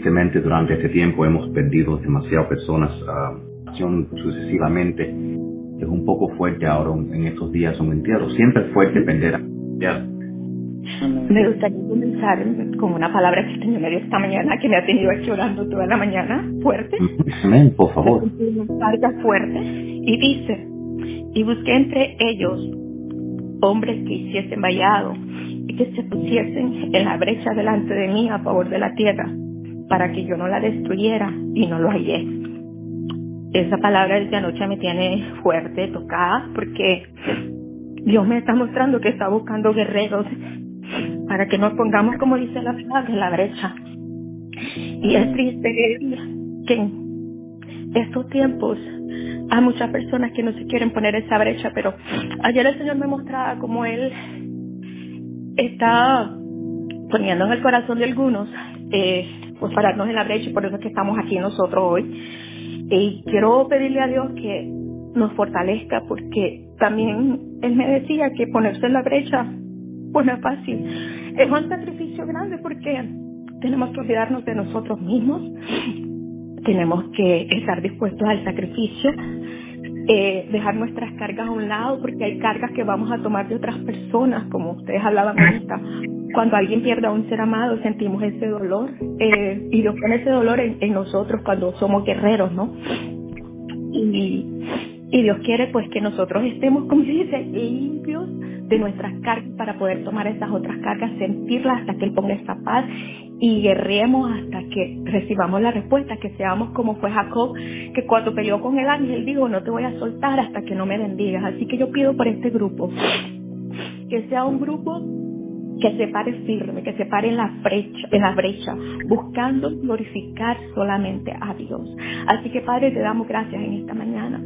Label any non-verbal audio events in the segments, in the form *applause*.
tristemente durante este tiempo hemos perdido demasiadas personas uh, sucesivamente. Es un poco fuerte ahora en estos días un entierro. Siempre es fuerte perder a me gustaría comenzar con una palabra que el Señor me dio esta mañana, que me ha tenido aquí orando toda la mañana, fuerte. Amén, por favor. Carga fuerte. Y dice, y busqué entre ellos hombres que hiciesen vallado y que se pusiesen en la brecha delante de mí a favor de la tierra, para que yo no la destruyera y no lo hallé. Esa palabra desde anoche me tiene fuerte, tocada, porque Dios me está mostrando que está buscando guerreros para que nos pongamos, como dice la palabra, en la brecha. Y es triste que en estos tiempos hay muchas personas que no se quieren poner esa brecha, pero ayer el Señor me mostraba como Él está poniendo en el corazón de algunos, eh, pues pararnos en la brecha y por eso es que estamos aquí nosotros hoy. Y quiero pedirle a Dios que nos fortalezca porque también Él me decía que ponerse en la brecha pues no es fácil. Es un sacrificio grande porque tenemos que olvidarnos de nosotros mismos, tenemos que estar dispuestos al sacrificio, eh, dejar nuestras cargas a un lado, porque hay cargas que vamos a tomar de otras personas, como ustedes hablaban ahorita. Cuando alguien pierde a un ser amado, sentimos ese dolor, eh, y Dios pone ese dolor en, en nosotros cuando somos guerreros, ¿no? Y, y Dios quiere pues que nosotros estemos, como se *laughs* dice, limpios de nuestras cargas para poder tomar esas otras cargas, sentirlas hasta que Él ponga esa paz y guerremos hasta que recibamos la respuesta, que seamos como fue Jacob, que cuando peleó con el ángel dijo, no te voy a soltar hasta que no me bendigas. Así que yo pido por este grupo, que sea un grupo que se pare firme, que se pare en la brecha, en la brecha, buscando glorificar solamente a Dios. Así que Padre, te damos gracias en esta mañana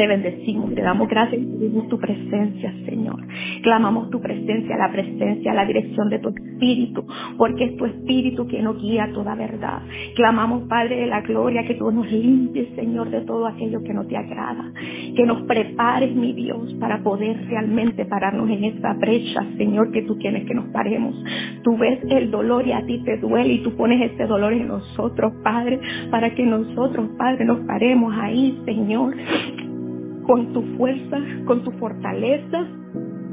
te bendecimos, te damos gracias y pedimos tu presencia, Señor. Clamamos tu presencia, la presencia, la dirección de tu Espíritu, porque es tu Espíritu que nos guía toda verdad. Clamamos, Padre de la gloria, que tú nos limpies, Señor, de todo aquello que no te agrada. Que nos prepares, mi Dios, para poder realmente pararnos en esta brecha, Señor, que tú quieres que nos paremos. Tú ves el dolor y a ti te duele y tú pones ese dolor en nosotros, Padre, para que nosotros, Padre, nos paremos ahí, Señor con tu fuerza, con tu fortaleza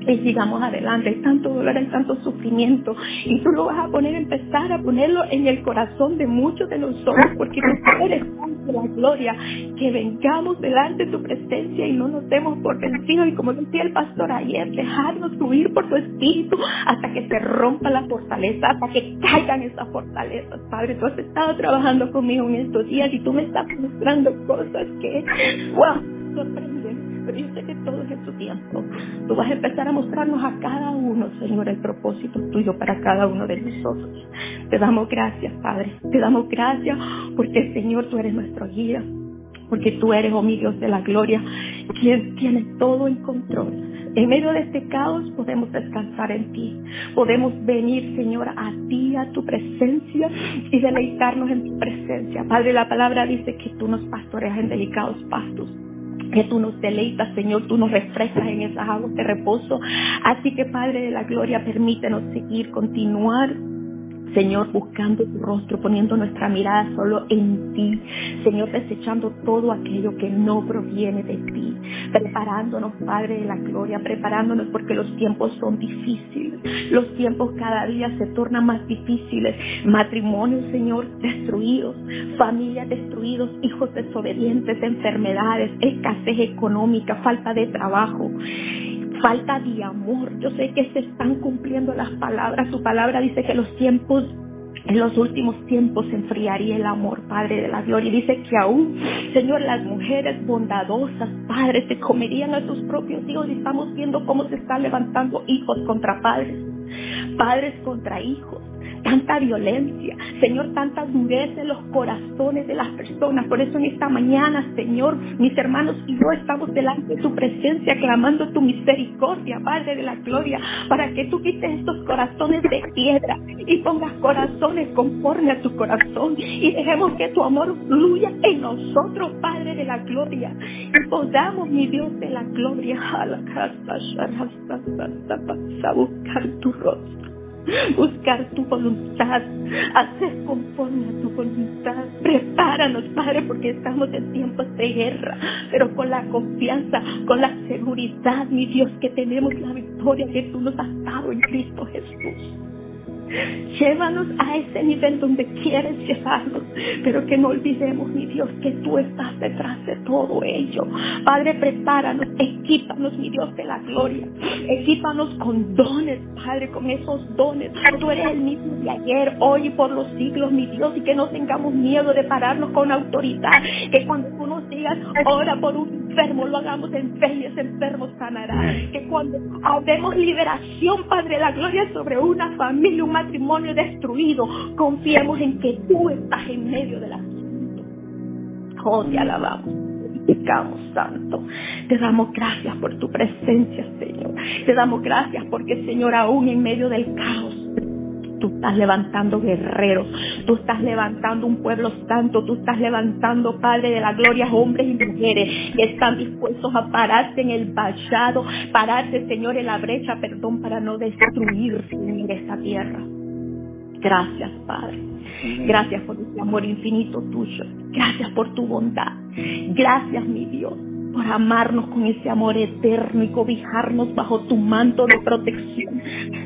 y sigamos adelante. Hay tanto dolor, hay tanto sufrimiento y tú lo vas a poner, empezar a ponerlo en el corazón de muchos de nosotros porque tú eres de la gloria. Que vengamos delante de tu presencia y no nos demos por vencidos y como decía el pastor ayer, dejarnos subir por tu espíritu hasta que se rompa la fortaleza, hasta que caigan esas fortalezas. Padre, tú has estado trabajando conmigo en estos días y tú me estás mostrando cosas que, wow sorprenden, pero que todo es en tu tiempo. Tú vas a empezar a mostrarnos a cada uno, Señor, el propósito tuyo para cada uno de nosotros. Te damos gracias, Padre. Te damos gracias porque, Señor, tú eres nuestro guía. Porque tú eres, oh mi Dios de la gloria, quien tiene todo en control. En medio de este caos podemos descansar en ti. Podemos venir, Señor, a ti, a tu presencia y deleitarnos en tu presencia. Padre, la palabra dice que tú nos pastoreas en delicados pastos que tú nos deleitas, Señor, tú nos refrescas en esas aguas de reposo. Así que, Padre de la Gloria, permítenos seguir, continuar Señor, buscando tu rostro, poniendo nuestra mirada solo en ti. Señor, desechando todo aquello que no proviene de ti. Preparándonos, Padre de la Gloria, preparándonos porque los tiempos son difíciles. Los tiempos cada día se tornan más difíciles. Matrimonios, Señor, destruidos. Familias destruidos. Hijos desobedientes, enfermedades, escasez económica, falta de trabajo falta de amor. Yo sé que se están cumpliendo las palabras. Su palabra dice que los tiempos en los últimos tiempos se enfriaría el amor, Padre de la Gloria. Y dice que aún, Señor, las mujeres bondadosas, Padre, se comerían a sus propios hijos. Y estamos viendo cómo se están levantando hijos contra padres, padres contra hijos tanta violencia, Señor, tanta dureza en los corazones de las personas. Por eso en esta mañana, Señor, mis hermanos y yo estamos delante de tu presencia, clamando tu misericordia, Padre de la gloria, para que tú quites estos corazones de piedra y pongas corazones conforme a tu corazón. Y dejemos que tu amor fluya en nosotros, Padre de la gloria, y podamos, mi Dios de la gloria, a la casa, a buscar tu rostro buscar tu voluntad, hacer conforme a tu voluntad. Prepáranos, Padre, porque estamos en tiempos de guerra, pero con la confianza, con la seguridad, mi Dios, que tenemos la victoria que tú nos has dado en Cristo Jesús. Llévanos a ese nivel donde quieres llevarnos, pero que no olvidemos, mi Dios, que tú estás detrás de todo ello. Padre, prepáranos, equípanos, mi Dios de la gloria. Equípanos con dones, Padre, con esos dones. Tú eres el mismo de ayer, hoy y por los siglos, mi Dios, y que no tengamos miedo de pararnos con autoridad. Que cuando tú nos digas, ora por un enfermo, lo hagamos en fe y ese enfermo sanará. Que cuando hablemos liberación, Padre, la gloria sobre una familia, un matrimonio destruido, confiemos en que tú estás en medio del asunto. Oh, te alabamos, glorificamos, Santo. Te damos gracias por tu presencia, Señor. Te damos gracias porque, Señor, aún en medio del caos, tú estás levantando guerreros, tú estás levantando un pueblo santo, tú estás levantando, Padre de la gloria, hombres y mujeres que están dispuestos a pararse en el vallado, pararse, Señor, en la brecha, perdón, para no destruir, Señor, esta tierra. Gracias, Padre. Gracias por tu amor infinito tuyo. Gracias por tu bondad. Gracias, mi Dios, por amarnos con ese amor eterno y cobijarnos bajo tu manto de protección.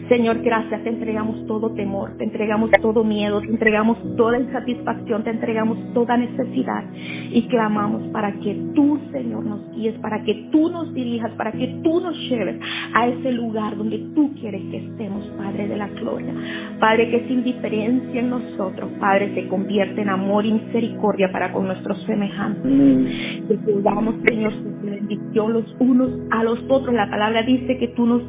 Señor, gracias, te entregamos todo temor, te entregamos todo miedo, te entregamos toda insatisfacción, te entregamos toda necesidad y clamamos para que tú, Señor, nos guíes, para que tú nos dirijas, para que tú nos lleves a ese lugar donde tú quieres que estemos, Padre de la gloria. Padre, que esa indiferencia en nosotros, Padre, se convierte en amor y misericordia para con nuestros semejantes. Que podamos, Señor, su bendición los unos a los otros. La palabra dice que tú nos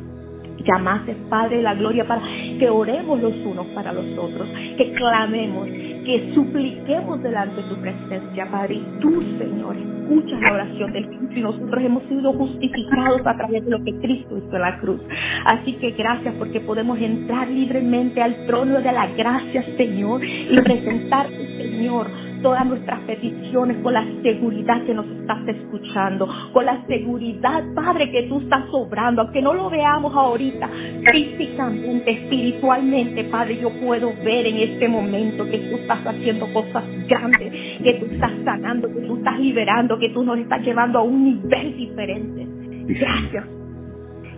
llamaste, Padre de la gloria, para que oremos los unos para los otros, que clamemos, que supliquemos delante de tu presencia, Padre. Y tú, Señor, escuchas la oración del Cristo y nosotros hemos sido justificados a través de lo que Cristo hizo en la cruz. Así que gracias porque podemos entrar libremente al trono de la gracia, Señor, y presentarte, Señor, todas nuestras peticiones con la seguridad que nos estás escuchando, con la seguridad, Padre, que tú estás sobrando, aunque no lo veamos ahorita físicamente, espiritualmente, Padre, yo puedo ver en este momento que tú estás haciendo cosas grandes, que tú estás sanando, que tú estás liberando, que tú nos estás llevando a un nivel diferente. Gracias.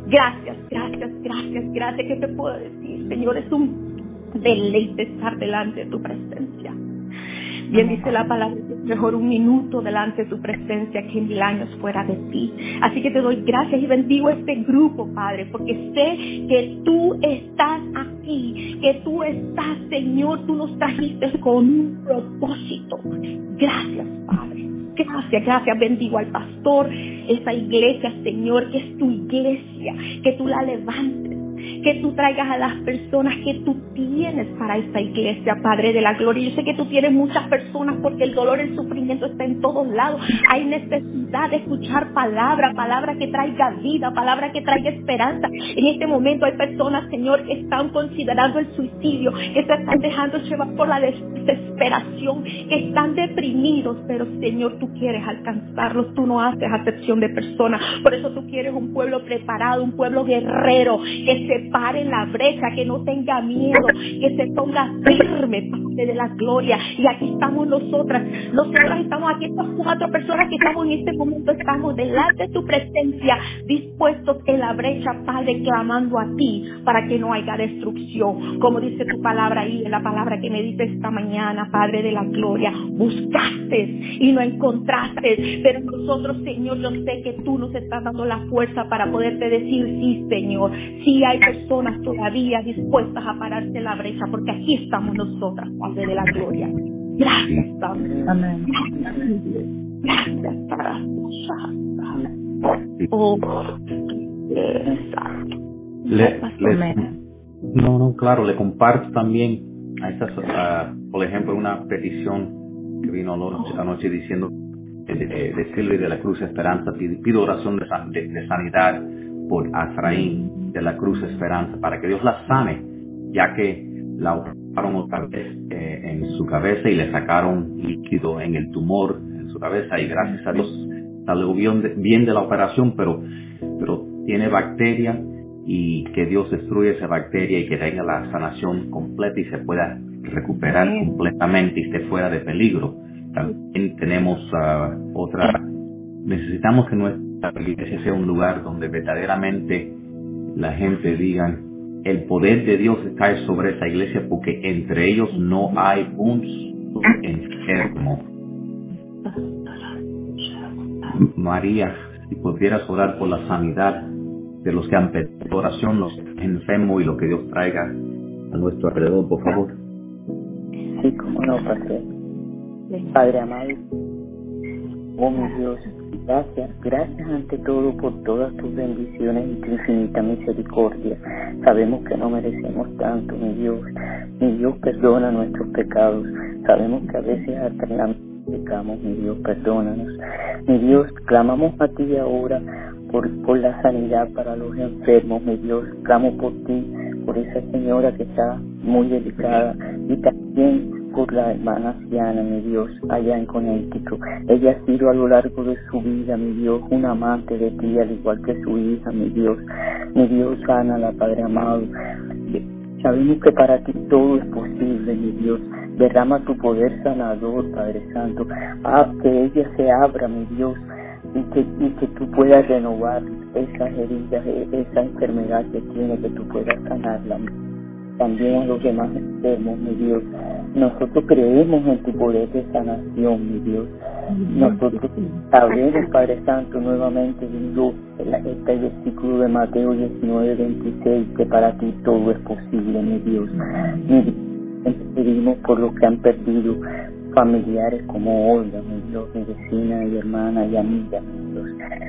Gracias, gracias, gracias, gracias. ¿Qué te puedo decir, Señor? Es un deleite estar delante de tu presencia. Bien dice la palabra, es mejor un minuto delante de tu presencia que mil años fuera de ti. Así que te doy gracias y bendigo este grupo, Padre, porque sé que tú estás aquí, que tú estás, Señor, tú nos trajiste con un propósito. Gracias, Padre. Gracias, gracias. Bendigo al pastor, esa iglesia, Señor, que es tu iglesia, que tú la levantes que tú traigas a las personas que tú tienes para esta iglesia, Padre de la Gloria. Yo sé que tú tienes muchas personas porque el dolor, el sufrimiento está en todos lados. Hay necesidad de escuchar palabra, palabra que traiga vida, palabra que traiga esperanza. En este momento hay personas, Señor, que están considerando el suicidio, que se están dejando llevar por la desesperación, que están deprimidos, pero Señor, tú quieres alcanzarlos, tú no haces acepción de personas. Por eso tú quieres un pueblo preparado, un pueblo guerrero, que pare en la brecha, que no tenga miedo, que se ponga firme, Padre de la gloria. Y aquí estamos nosotras, nosotras estamos aquí, estas cuatro personas que estamos en este momento, estamos delante de tu presencia, dispuestos en la brecha, Padre, clamando a ti para que no haya destrucción. Como dice tu palabra ahí, en la palabra que me dice esta mañana, Padre de la gloria, buscaste y no encontraste, pero nosotros, Señor, yo sé que tú nos estás dando la fuerza para poderte decir, sí, Señor, sí hay personas todavía dispuestas a pararse la brecha, porque aquí estamos nosotras, Padre de la Gloria. Gracias, Padre. Amén. Gracias, Padre. Oh, exacto. Le, no, no, claro, le comparto también a estas, por ejemplo, una petición que vino anoche, diciendo de, de, Silvia de la Cruz Esperanza, pido oración de, de sanidad por Afraín de la Cruz Esperanza, para que Dios la sane, ya que la otra vez eh, en su cabeza y le sacaron líquido en el tumor en su cabeza y gracias a Dios salió bien de, bien de la operación, pero, pero tiene bacteria y que Dios destruya esa bacteria y que tenga la sanación completa y se pueda recuperar completamente y esté fuera de peligro. También tenemos ah, otra, necesitamos que nuestra iglesia sea un lugar donde verdaderamente la gente diga, el poder de Dios está sobre esa iglesia porque entre ellos no hay un enfermo. María, si pudieras orar por la sanidad de los que han pedido oración, los enfermos y lo que Dios traiga a nuestro alrededor, por favor. Sí, como no, Padre. Padre amado, oh mi Dios, gracias, gracias ante todo por todas tus bendiciones y tu infinita misericordia. Sabemos que no merecemos tanto, mi Dios. Mi Dios perdona nuestros pecados. Sabemos que a veces hasta pecamos, mi Dios, perdónanos. Mi Dios, clamamos a ti ahora por, por la sanidad para los enfermos, mi Dios, clamo por ti, por esa señora que está muy delicada y también por la hermana anciana, mi Dios, allá en Connecticut. Ella ha sido a lo largo de su vida, mi Dios, un amante de ti, al igual que su hija, mi Dios. Mi Dios, sana la Padre amado. Sabemos que para ti todo es posible, mi Dios. Derrama tu poder sanador, Padre Santo. Haz que ella se abra, mi Dios, y que, y que tú puedas renovar esas heridas, e, esa enfermedad que tiene, que tú puedas sanarla. También a los demás enfermos, mi Dios. Nosotros creemos en tu poder de sanación, mi Dios. Nosotros sabemos, Padre Santo, nuevamente viendo este versículo de Mateo 19, 26, que para ti todo es posible, mi Dios. Mi Dios pedimos por los que han perdido familiares como Olga, mi Dios, mi vecina y hermana y amiga, mi Dios.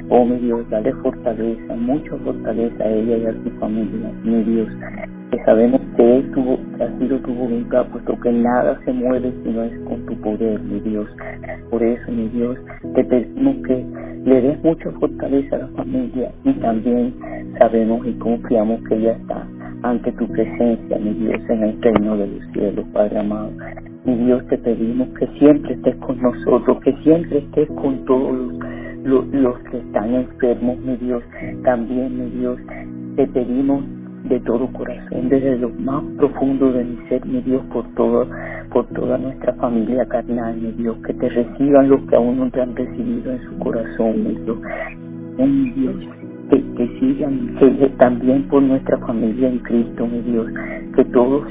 Oh, mi Dios, dale fortaleza, mucha fortaleza a ella y a su familia, mi Dios. Que sabemos tu, ha sido tu voluntad, puesto que nada se mueve si no es con tu poder, mi Dios. Por eso, mi Dios, te pedimos que le des mucha fortaleza a la familia y también sabemos y confiamos que ella está ante tu presencia, mi Dios, en el reino de los cielos, Padre amado. Mi Dios, te pedimos que siempre estés con nosotros, que siempre estés con todos los, los, que están enfermos, mi Dios. También, mi Dios, te pedimos de todo corazón, desde lo más profundo de mi ser, mi Dios, por todo, por toda nuestra familia carnal, mi Dios, que te reciban los que aún no te han recibido en su corazón, mi Dios. Mi Dios, que, que sigan que, también por nuestra familia en Cristo, mi Dios, que todos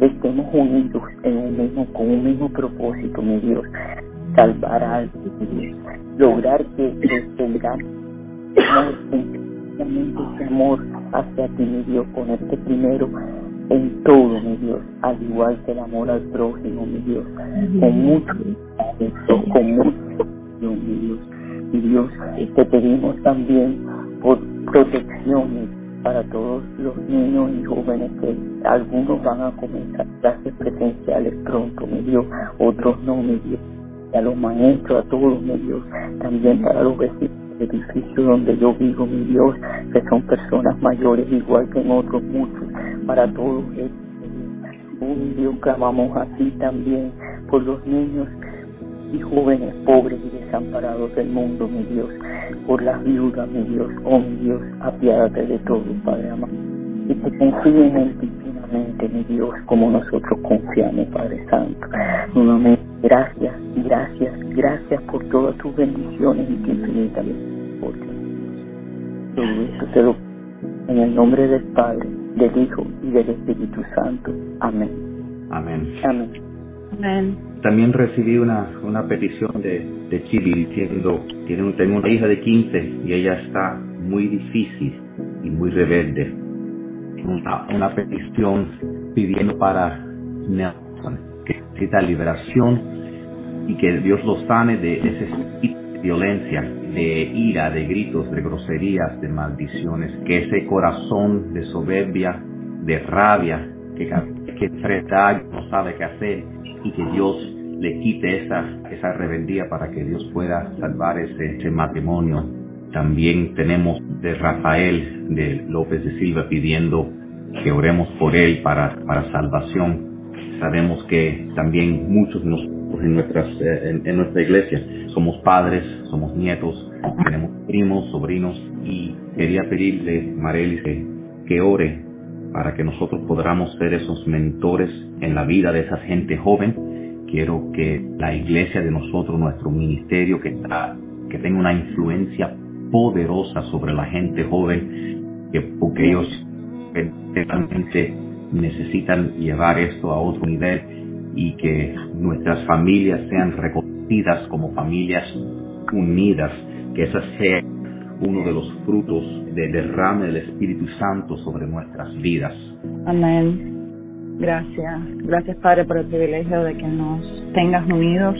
estemos unidos en un mismo, con un mismo propósito, mi Dios, salvar a alguien, lograr que, que tengamos ese amor hacia ti, mi Dios, ponerte primero en todo, mi Dios, al igual que el amor al prójimo, mi Dios, con mucho, con mucho, mi Dios, mi Dios, te pedimos también por protecciones para todos los niños y jóvenes que algunos van a comenzar clases presenciales pronto, mi Dios, otros no, mi Dios, y a los maestros, a todos, mi Dios, también para los vecinos edificio donde yo vivo, mi Dios, que son personas mayores igual que en otros muchos, para todos ellos, un Dios clamamos así también por los niños y jóvenes pobres y desamparados del mundo, mi Dios, por las viudas, mi Dios, oh mi Dios, apiádate de todo, Padre amado, y que confíen en mi Dios, como nosotros confiamos, Padre Santo. Nuevamente, gracias, gracias, gracias por todas tus bendiciones y tu infinita Todo te lo en el nombre del Padre, del Hijo y del Espíritu Santo. Amén. Amén. Amén. Amén. También recibí una, una petición de, de Chile diciendo, tiene, tengo una hija de 15 y ella está muy difícil y muy rebelde. Una, una petición pidiendo para Nelson, que necesita liberación y que Dios lo sane de ese de violencia, de ira, de gritos, de groserías, de maldiciones, que ese corazón de soberbia, de rabia, que, que enfrenta no sabe qué hacer y que Dios le quite esa, esa rebeldía para que Dios pueda salvar ese, matrimonio. También tenemos de Rafael de López de Silva pidiendo que oremos por él para, para salvación. Sabemos que también muchos nosotros en, nuestras, eh, nuestra iglesia somos padres, somos nietos, tenemos primos, sobrinos y quería pedirle, Marelis, que, ore para que nosotros podamos ser esos mentores en la vida de esa gente joven. Quiero que la iglesia de nosotros, nuestro ministerio, que, que tenga una influencia poderosa sobre la gente joven, que, porque ellos realmente necesitan llevar esto a otro nivel y que nuestras familias sean reconocidas como familias unidas, que esa sea uno de los frutos del derrame del Espíritu Santo sobre nuestras vidas. Amén. Gracias. Gracias Padre por el privilegio de que nos tengas unidos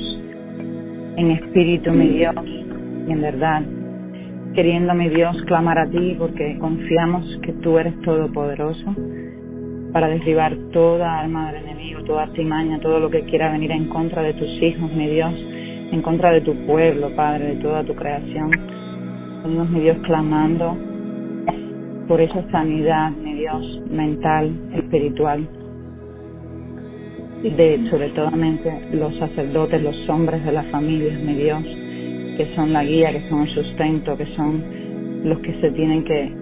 en espíritu, mi Dios, y en verdad, queriendo, mi Dios, clamar a ti porque confiamos que tú eres todopoderoso para derribar toda alma del enemigo, toda artimaña, todo lo que quiera venir en contra de tus hijos, mi Dios, en contra de tu pueblo, Padre, de toda tu creación. Venimos, mi Dios, clamando por esa sanidad, mi Dios, mental, espiritual, de sobre todo los sacerdotes, los hombres de las familias, mi Dios, que son la guía, que son el sustento, que son los que se tienen que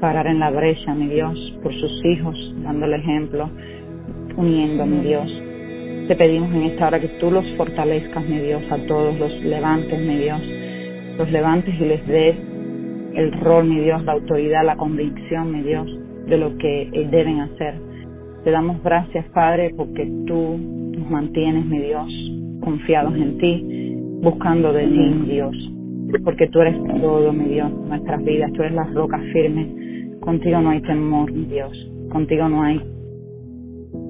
parar en la brecha, mi Dios, por sus hijos, dando el ejemplo, uniendo, mi Dios. Te pedimos en esta hora que tú los fortalezcas, mi Dios, a todos, los levantes, mi Dios, los levantes y les des el rol, mi Dios, la autoridad, la convicción, mi Dios, de lo que deben hacer. Te damos gracias, Padre, porque tú nos mantienes, mi Dios, confiados en ti, buscando de ti, mi Dios, porque tú eres todo, mi Dios, nuestras vidas, tú eres la roca firme Contigo no hay temor, mi Dios. Contigo no hay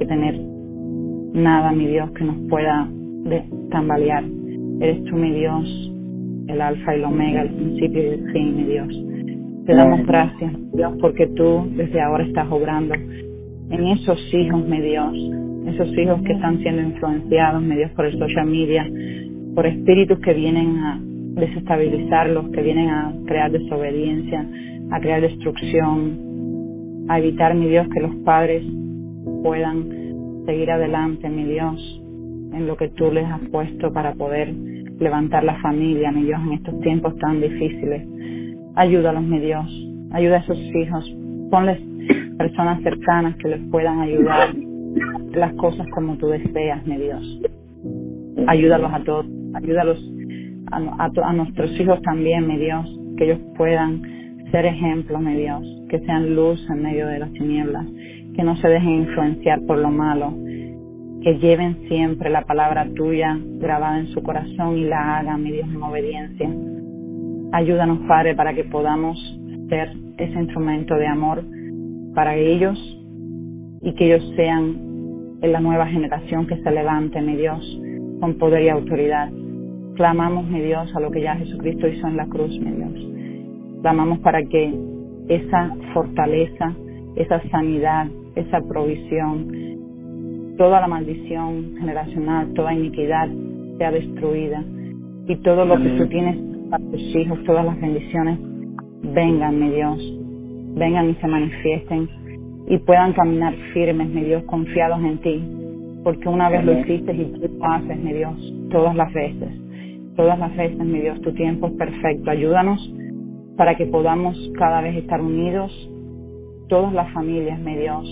que tener nada, mi Dios, que nos pueda tambalear. Eres tú, mi Dios, el alfa y el omega, el principio y el fin, mi Dios. Te damos gracias, Dios, porque tú desde ahora estás obrando en esos hijos, mi Dios, esos hijos que están siendo influenciados, mi Dios, por el social media, por espíritus que vienen a desestabilizarlos, que vienen a crear desobediencia, a crear destrucción, a evitar, mi Dios, que los padres puedan seguir adelante, mi Dios, en lo que tú les has puesto para poder levantar la familia, mi Dios, en estos tiempos tan difíciles. Ayúdalos, mi Dios, ayuda a esos hijos, ponles personas cercanas que les puedan ayudar las cosas como tú deseas, mi Dios. Ayúdalos a todos, ayúdalos a, a nuestros hijos también, mi Dios, que ellos puedan ser ejemplo, mi Dios, que sean luz en medio de las tinieblas, que no se dejen influenciar por lo malo, que lleven siempre la palabra tuya grabada en su corazón y la hagan, mi Dios, en obediencia. Ayúdanos, Padre, para que podamos ser ese instrumento de amor para ellos y que ellos sean en la nueva generación que se levante, mi Dios, con poder y autoridad. Clamamos, mi Dios, a lo que ya Jesucristo hizo en la cruz, mi Dios. Clamamos para que esa fortaleza, esa sanidad, esa provisión, toda la maldición generacional, toda iniquidad sea destruida y todo lo que tú tienes para tus hijos, todas las bendiciones, vengan, mi Dios, vengan y se manifiesten y puedan caminar firmes, mi Dios, confiados en ti, porque una vez lo hiciste y tú lo haces, mi Dios, todas las veces, todas las veces, mi Dios, tu tiempo es perfecto. Ayúdanos para que podamos cada vez estar unidos, todas las familias, mi Dios,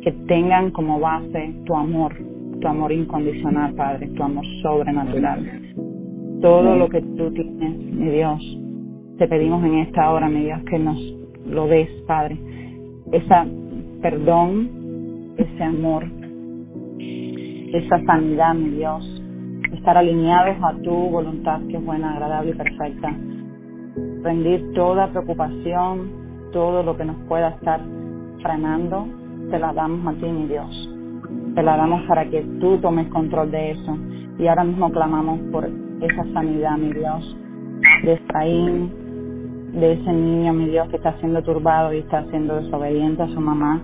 que tengan como base tu amor, tu amor incondicional, Padre, tu amor sobrenatural. Todo lo que tú tienes, mi Dios, te pedimos en esta hora, mi Dios, que nos lo des, Padre. Esa perdón, ese amor, esa sanidad, mi Dios, estar alineados a tu voluntad que es buena, agradable y perfecta rendir toda preocupación, todo lo que nos pueda estar frenando, te la damos a ti, mi Dios. Te la damos para que tú tomes control de eso. Y ahora mismo clamamos por esa sanidad, mi Dios, de Efraín, de ese niño, mi Dios, que está siendo turbado y está siendo desobediente a su mamá,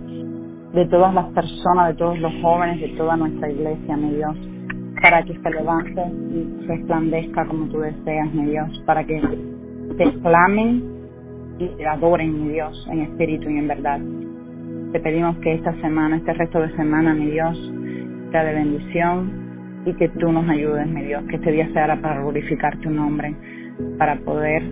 de todas las personas, de todos los jóvenes, de toda nuestra iglesia, mi Dios, para que se levante y resplandezca como tú deseas, mi Dios, para que te clamen y te adoren, mi Dios, en espíritu y en verdad. Te pedimos que esta semana, este resto de semana, mi Dios, sea de bendición y que tú nos ayudes, mi Dios, que este día sea para glorificar tu nombre, para poder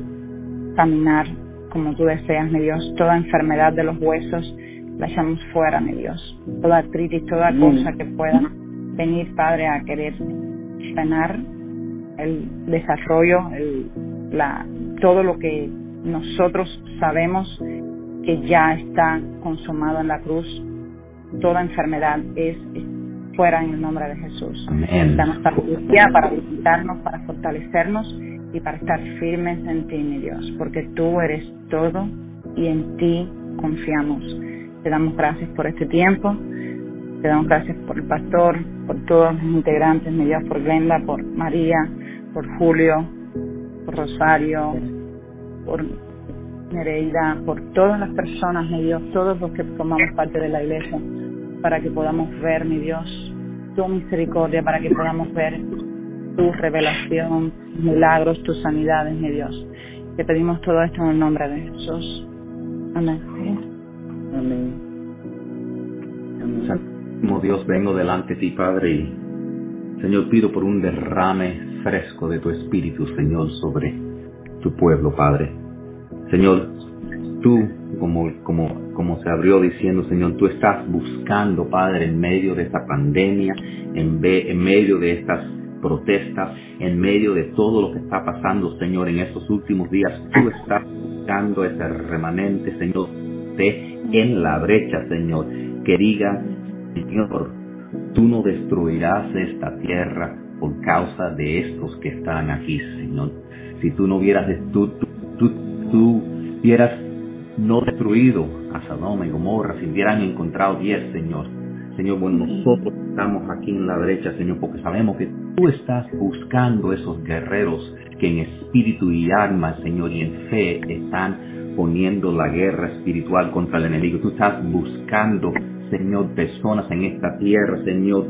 caminar como tú deseas, mi Dios. Toda enfermedad de los huesos la echamos fuera, mi Dios. Toda artritis, toda cosa que pueda venir, Padre, a querer sanar el desarrollo, el, la, todo lo que nosotros sabemos que ya está consumado en la cruz. Toda enfermedad es fuera en el nombre de Jesús. Danos sabiduría para visitarnos, para fortalecernos y para estar firmes en ti, mi Dios, porque tú eres todo y en ti confiamos. Te damos gracias por este tiempo, te damos gracias por el pastor, por todos los integrantes, mi Dios, por Glenda, por María, por Julio, por Rosario, por Nereida, por todas las personas, mi Dios, todos los que formamos parte de la iglesia, para que podamos ver, mi Dios, tu misericordia, para que podamos ver tu revelación, milagros, tus sanidades, mi Dios. Te pedimos todo esto en el nombre de Jesús. Amén. Amén. Dios, vengo delante de ti, Padre, y Señor, pido por un derrame fresco de tu Espíritu, Señor, sobre tu pueblo, Padre. Señor, tú, como, como, como se abrió diciendo, Señor, tú estás buscando, Padre, en medio de esta pandemia, en, en medio de estas protestas, en medio de todo lo que está pasando, Señor, en estos últimos días, tú estás buscando ese remanente, Señor, de en la brecha, Señor, que diga, Señor, tú no destruirás esta tierra por causa de estos que están aquí, Señor. Si tú no hubieras, tú, tú, tú, tú hubieras no destruido a Sodoma y Gomorra, si hubieran encontrado diez, Señor. Señor, bueno, nosotros estamos aquí en la brecha, Señor, porque sabemos que tú estás buscando esos guerreros que en espíritu y alma, Señor, y en fe están poniendo la guerra espiritual contra el enemigo. Tú estás buscando, Señor, personas en esta tierra, Señor,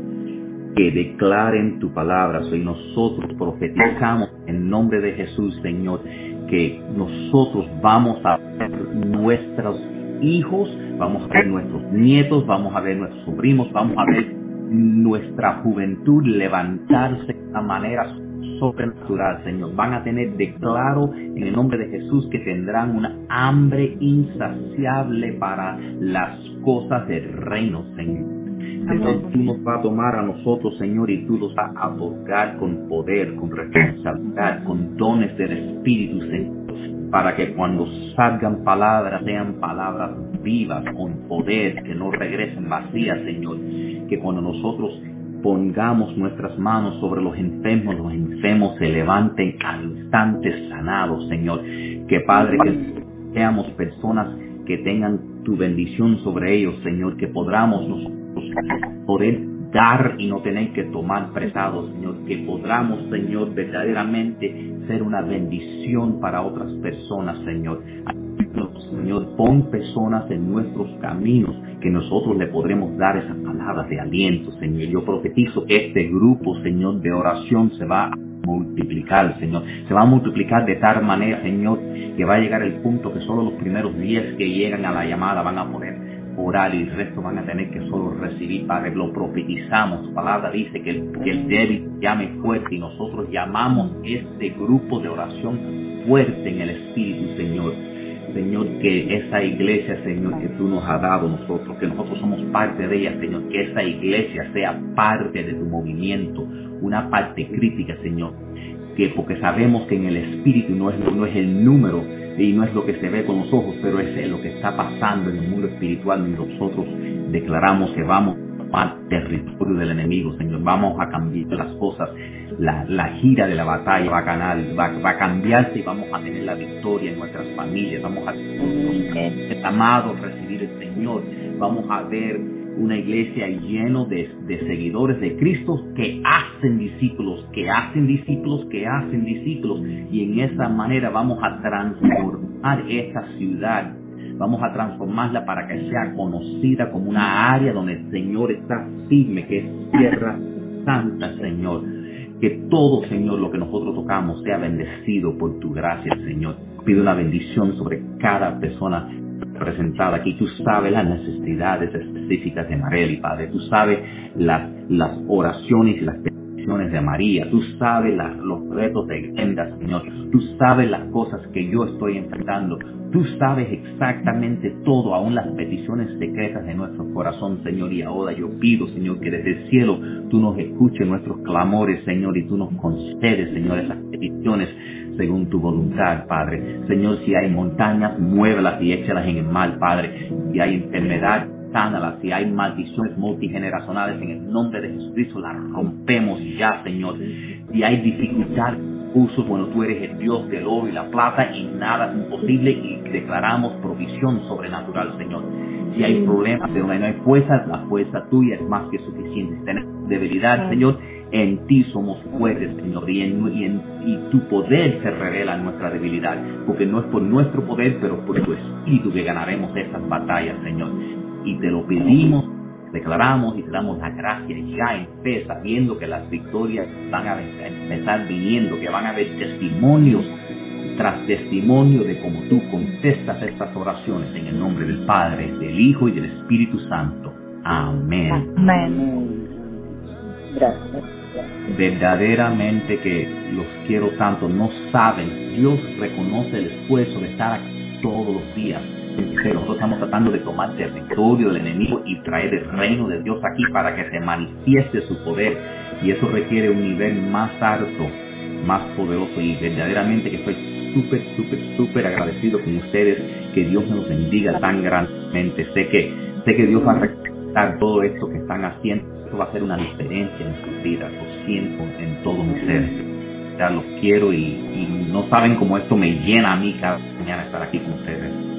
que declaren tu palabra. Y nosotros profetizamos en nombre de Jesús, Señor, que nosotros vamos a ver nuestros hijos, vamos a ver nuestros nietos, vamos a ver nuestros sobrinos, vamos a ver nuestra juventud levantarse de una manera sobrenatural, Señor. Van a tener de claro en el nombre de Jesús que tendrán una hambre insaciable para las cosas del reino, Señor. Entonces tú nos vas a tomar a nosotros, Señor, y tú nos vas a otorgar con poder, con responsabilidad, con dones del Espíritu, Señor para que cuando salgan palabras sean palabras vivas, con poder, que no regresen vacías, Señor. Que cuando nosotros pongamos nuestras manos sobre los enfermos, los enfermos se levanten al instante sanados, Señor. Que Padre, que seamos personas que tengan tu bendición sobre ellos, Señor, que podamos nosotros poder dar y no tener que tomar prestado, Señor, que podamos, Señor, verdaderamente ser una bendición para otras personas, Señor. Señor, pon personas en nuestros caminos que nosotros le podremos dar esas palabras de aliento, Señor. Yo profetizo este grupo, Señor, de oración se va a multiplicar, Señor. Se va a multiplicar de tal manera, Señor, que va a llegar el punto que solo los primeros diez que llegan a la llamada van a poder orar y el resto van a tener que solo recibir, Padre, lo profetizamos. Tu palabra dice que el, que el débil llame fuerte y nosotros llamamos este grupo de oración fuerte en el Espíritu, Señor. Señor, que esa iglesia, Señor, que tú nos has dado nosotros, que nosotros somos parte de ella, Señor, que esa iglesia sea parte de tu movimiento, una parte crítica, Señor, que porque sabemos que en el Espíritu no es, no es el número y no es lo que se ve con los ojos, pero es lo que está pasando en el mundo espiritual y nosotros declaramos que vamos al territorio del enemigo, Señor, vamos a cambiar las cosas, la, la gira de la batalla va a ganar, va, va, a cambiarse y vamos a tener la victoria en nuestras familias, vamos a, amados, recibir el Señor, vamos a ver una iglesia lleno de, seguidores de Cristo que hacen discípulos, que hacen discípulos, que hacen discípulos. Y en esa manera vamos a transformar esta ciudad. Vamos a transformarla para que sea conocida como una área donde el Señor está firme, que es tierra santa, Señor. Que todo, Señor, lo que nosotros tocamos sea bendecido por tu gracia, Señor. Pido una bendición sobre cada persona presentada aquí. Tú sabes las necesidades específicas de Marely, Padre. Tú sabes las, las oraciones y las peticiones de María, tú sabes los retos de Glenda, Señor, tú sabes las cosas que yo estoy enfrentando, tú sabes exactamente todo, aún las peticiones secretas de nuestro corazón, Señor, y ahora yo pido, Señor, que desde el cielo tú nos escuches nuestros clamores, Señor, y tú nos concedes, Señor, esas peticiones según tu voluntad, Padre. Señor, si hay montañas, muévelas y échalas en el mal, Padre. Si hay enfermedad, sánalas. Si hay maldiciones multigeneracionales, en el nombre de Jesucristo las rompemos ya, Señor. Si hay dificultad, uso, bueno, tú eres el Dios del oro y la plata y nada es imposible y declaramos provisión sobrenatural, Señor. Si hay problemas, pero no hay fuerza, la fuerza tuya es más que suficiente. Si tenemos debilidad, Señor, en ti somos fuertes, Señor, y, en, y, tu poder se revela en nuestra debilidad, porque no es por nuestro poder, pero por tu espíritu que ganaremos esas batallas, Señor. Y te lo pedimos, declaramos y te damos la gracia ya en fe, sabiendo que las victorias van a empezar viniendo, que van a haber testimonios tras testimonio de cómo tú contestas estas oraciones en el nombre del Padre, del Hijo y del Espíritu Santo. Amén. Amén. Gracias. Verdaderamente que los quiero tanto, no saben, Dios reconoce el esfuerzo de estar aquí todos los días. Nosotros estamos tratando de tomar territorio del enemigo y traer el reino de Dios aquí para que se manifieste su poder. Y eso requiere un nivel más alto, más poderoso y verdaderamente que estoy súper, súper, súper agradecido con ustedes. Que Dios nos bendiga tan grandemente. Sé que, sé que Dios va a respetar todo esto que están haciendo va a hacer una diferencia en sus vidas, lo siento en todo mi ser. Ya los quiero y, y no saben cómo esto me llena a mí cada mañana estar aquí con ustedes.